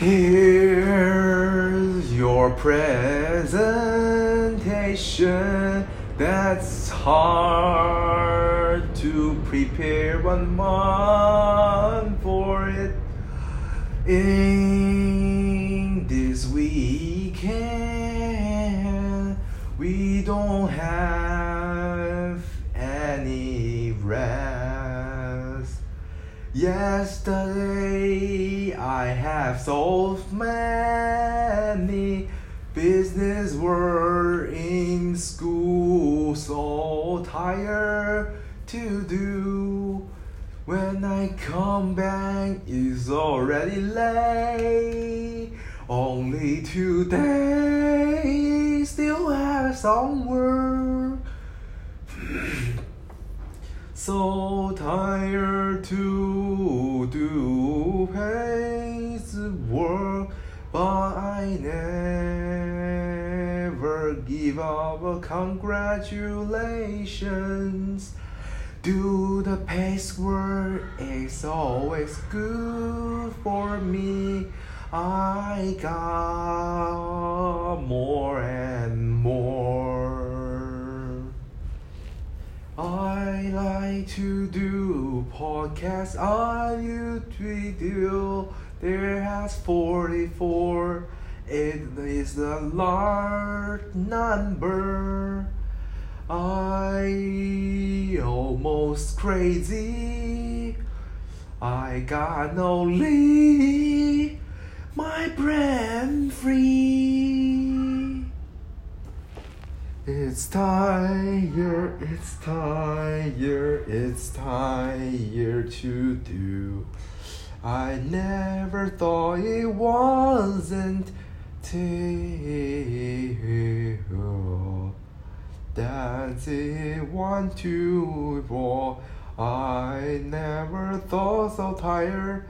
Here's your presentation. That's hard to prepare one month for it. In this weekend, we don't have Yesterday, I have so many business were in school, so tired to do. When I come back, it's already late. Only today, still have some work. so tired to do pace work, but I never give up. Congratulations. Do the pace work, is always good for me. I got more. I like to do podcasts on YouTube. There has 44. It is a large number. I almost crazy. I got no lead. My brain free. It's tired, it's tired, it's tired to do. I never thought it wasn't till that's it one two four. I never thought so tired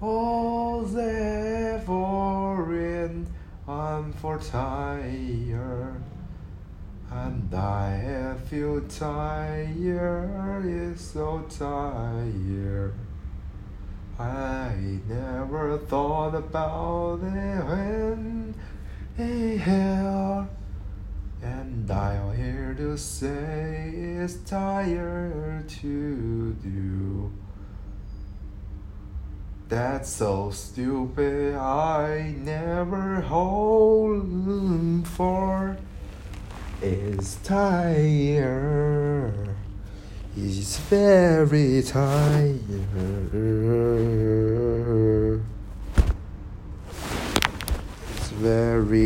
was ever in. I'm for tired. And I feel tired, it's so tired. I never thought about it when held. And I'm here to say it's tired to do. That's so stupid, I never hold for. It's tired. He's very tired. It's very